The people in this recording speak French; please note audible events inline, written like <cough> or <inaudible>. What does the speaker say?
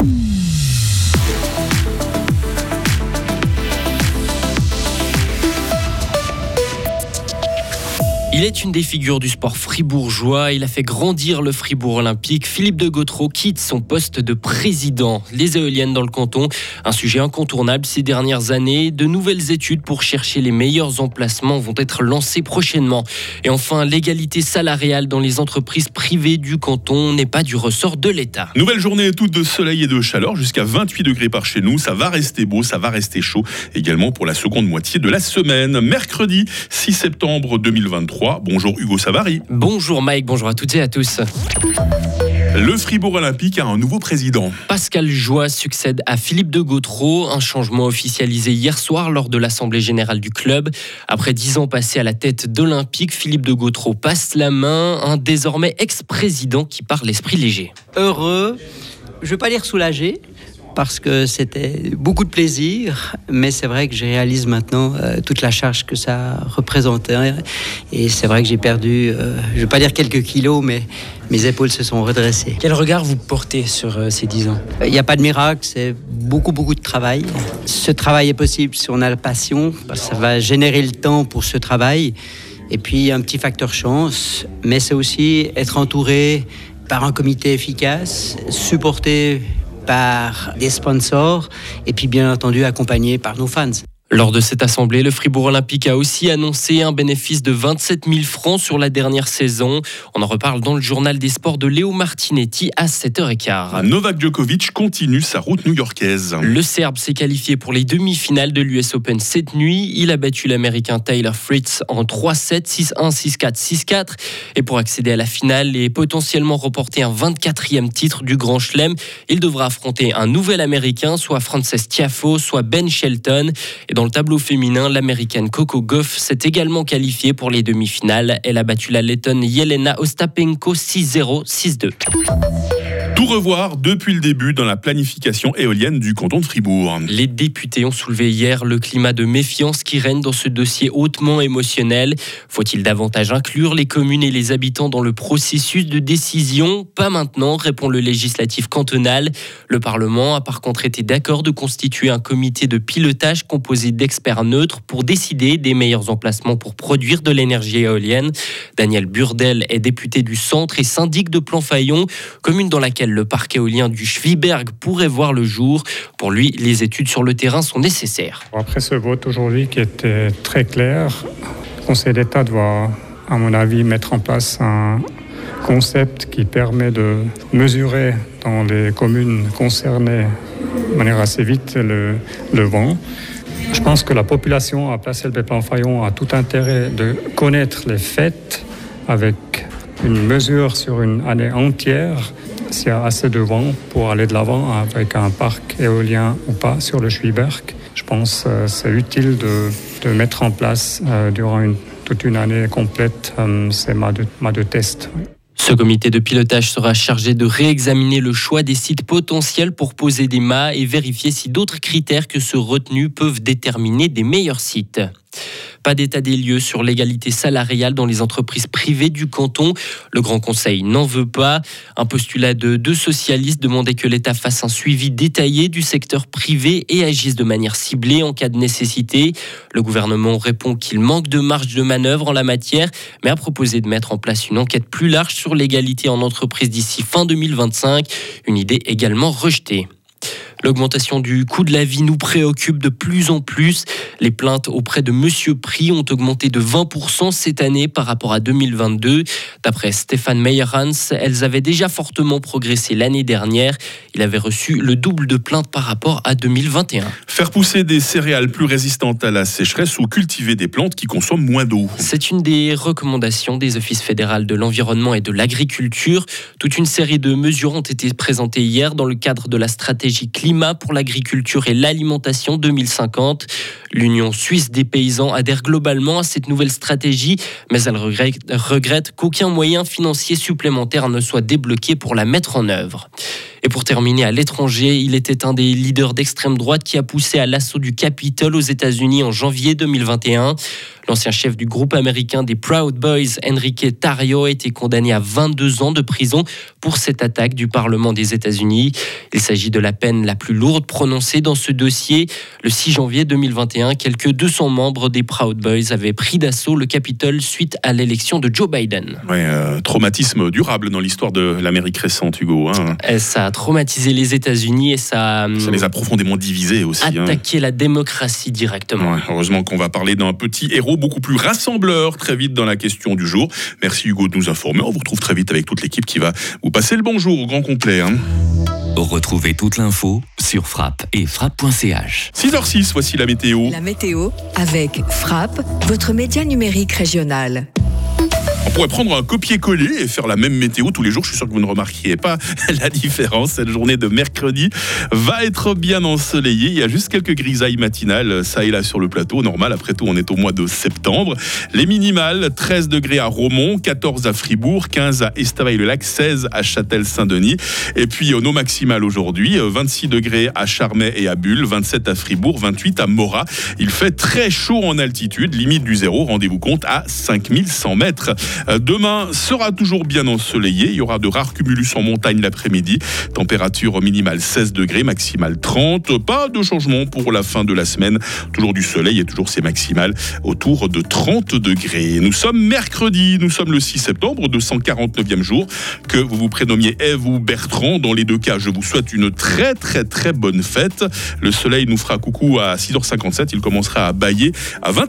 Hum. Il est une des figures du sport fribourgeois. Il a fait grandir le Fribourg olympique. Philippe de Gautreau quitte son poste de président. Les éoliennes dans le canton, un sujet incontournable ces dernières années. De nouvelles études pour chercher les meilleurs emplacements vont être lancées prochainement. Et enfin, l'égalité salariale dans les entreprises privées du canton n'est pas du ressort de l'État. Nouvelle journée toute de soleil et de chaleur jusqu'à 28 degrés par chez nous. Ça va rester beau, ça va rester chaud également pour la seconde moitié de la semaine. Mercredi 6 septembre 2023. Bonjour Hugo Savary. Bonjour Mike, bonjour à toutes et à tous. Le Fribourg Olympique a un nouveau président. Pascal Joie succède à Philippe de Gautreau, un changement officialisé hier soir lors de l'Assemblée générale du club. Après dix ans passés à la tête d'Olympique, Philippe de Gautreau passe la main, un désormais ex-président qui parle l'esprit léger. Heureux, je ne veux pas dire soulagé, parce que c'était beaucoup de plaisir, mais c'est vrai que je réalise maintenant euh, toute la charge que ça représentait. Et c'est vrai que j'ai perdu, euh, je ne vais pas dire quelques kilos, mais mes épaules se sont redressées. Quel regard vous portez sur euh, ces dix ans? Il n'y a pas de miracle, c'est beaucoup, beaucoup de travail. Ce travail est possible si on a la passion, parce que ça va générer le temps pour ce travail. Et puis un petit facteur chance, mais c'est aussi être entouré par un comité efficace, supporter par des sponsors et puis bien entendu accompagné par nos fans. Lors de cette assemblée, le Fribourg Olympique a aussi annoncé un bénéfice de 27 000 francs sur la dernière saison. On en reparle dans le journal des sports de Léo Martinetti à 7h15. Novak Djokovic continue sa route new-yorkaise. Le Serbe s'est qualifié pour les demi-finales de l'US Open cette nuit. Il a battu l'Américain Tyler Fritz en 3-7, 6-1, 6-4, 6-4. Et pour accéder à la finale et potentiellement remporter un 24e titre du Grand Chelem, il devra affronter un nouvel Américain, soit Frances Tiafo, soit Ben Shelton. Et dans le tableau féminin, l'américaine Coco Goff s'est également qualifiée pour les demi-finales. Elle a battu la lettonne Yelena Ostapenko 6-0, 6-2 tout revoir depuis le début dans la planification éolienne du canton de Fribourg. Les députés ont soulevé hier le climat de méfiance qui règne dans ce dossier hautement émotionnel. Faut-il davantage inclure les communes et les habitants dans le processus de décision? Pas maintenant, répond le législatif cantonal. Le Parlement a par contre été d'accord de constituer un comité de pilotage composé d'experts neutres pour décider des meilleurs emplacements pour produire de l'énergie éolienne. Daniel Burdel est député du centre et syndic de Planfaillon, commune dans laquelle le parc éolien du Schwiberg pourrait voir le jour. Pour lui, les études sur le terrain sont nécessaires. Après ce vote aujourd'hui qui était très clair, le Conseil d'État doit, à mon avis, mettre en place un concept qui permet de mesurer dans les communes concernées de manière assez vite le, vent. Je pense que la population à Place plan Fayon a tout intérêt de connaître les faits avec une mesure sur une année entière s'il y a assez de vent pour aller de l'avant avec un parc éolien ou pas sur le Schwiberg. Je pense que euh, c'est utile de, mettre en place euh, durant toute une année complète euh, ces mâts de, de test. Ce comité de pilotage sera chargé de réexaminer le choix des sites potentiels pour poser des mâts et vérifier si d'autres critères que ceux retenus peuvent déterminer des meilleurs sites. Pas d'état des lieux sur l'égalité salariale dans les entreprises privées du canton. Le Grand Conseil n'en veut pas. Un postulat de deux socialistes demandait que l'État fasse un suivi détaillé du secteur privé et agisse de manière ciblée en cas de nécessité. Le gouvernement répond qu'il manque de marge de manœuvre en la matière, mais a proposé de mettre en place une enquête plus large sur l'égalité en entreprise d'ici fin 2025. Une idée également rejetée. L'augmentation du coût de la vie nous préoccupe de plus en plus. Les plaintes auprès de Monsieur Prix ont augmenté de 20% cette année par rapport à 2022. D'après Stéphane Meyerhans, elles avaient déjà fortement progressé l'année dernière. Il avait reçu le double de plaintes par rapport à 2021. Faire pousser des céréales plus résistantes à la sécheresse ou cultiver des plantes qui consomment moins d'eau. C'est une des recommandations des offices fédéraux de l'environnement et de l'agriculture. Toute une série de mesures ont été présentées hier dans le cadre de la stratégie climatique pour l'agriculture et l'alimentation 2050. L'Union suisse des paysans adhère globalement à cette nouvelle stratégie, mais elle regrette, qu'aucun moyen financier supplémentaire ne soit débloqué pour la mettre en œuvre. Et pour terminer à l'étranger, il était un des leaders d'extrême droite qui a poussé à l'assaut du Capitole aux États-Unis en janvier 2021. L'ancien chef du groupe américain des Proud Boys, Enrique Tarrio, a été condamné à 22 ans de prison pour cette attaque du Parlement des États-Unis. Il s'agit de la peine la plus lourde prononcée dans ce dossier. Le 6 janvier 2021, quelques 200 membres des Proud Boys avaient pris d'assaut le Capitole suite à l'élection de Joe Biden. Ouais, euh, traumatisme durable dans l'histoire de l'Amérique récente, Hugo. Hein. ça a traumatisé les États-Unis et ça, ça les a profondément divisés aussi. Hein. Attaqué la démocratie directement. heureusement qu'on va parler d'un petit héros beaucoup plus rassembleur très vite dans la question du jour. Merci Hugo de nous informer. On vous retrouve très vite avec toute l'équipe qui va vous passer le bonjour au grand complet. Hein. Retrouvez toute l'info sur frappe et frappe.ch. 6h06, voici la météo. La météo avec Frappe, votre média numérique régional. Pourrait prendre un copier-coller et faire la même météo tous les jours. Je suis sûr que vous ne remarquiez pas <laughs> la différence. Cette journée de mercredi va être bien ensoleillée. Il y a juste quelques grisailles matinales, ça et là sur le plateau. Normal, après tout, on est au mois de septembre. Les minimales, 13 degrés à Romont, 14 à Fribourg, 15 à Estavayer-le-Lac, 16 à Châtel-Saint-Denis. Et puis nos maximales aujourd'hui, 26 degrés à Charmey et à Bulle, 27 à Fribourg, 28 à Morat. Il fait très chaud en altitude, limite du zéro, rendez-vous compte, à 5100 mètres. Euh, demain sera toujours bien ensoleillé. Il y aura de rares cumulus en montagne l'après-midi. Température minimale 16 degrés, maximale 30. Pas de changement pour la fin de la semaine. Toujours du soleil et toujours ces maximales autour de 30 degrés. Nous sommes mercredi, nous sommes le 6 septembre, 249e jour. Que vous vous prénommiez Eve ou Bertrand, dans les deux cas, je vous souhaite une très très très bonne fête. Le soleil nous fera coucou à 6h57. Il commencera à bailler à 20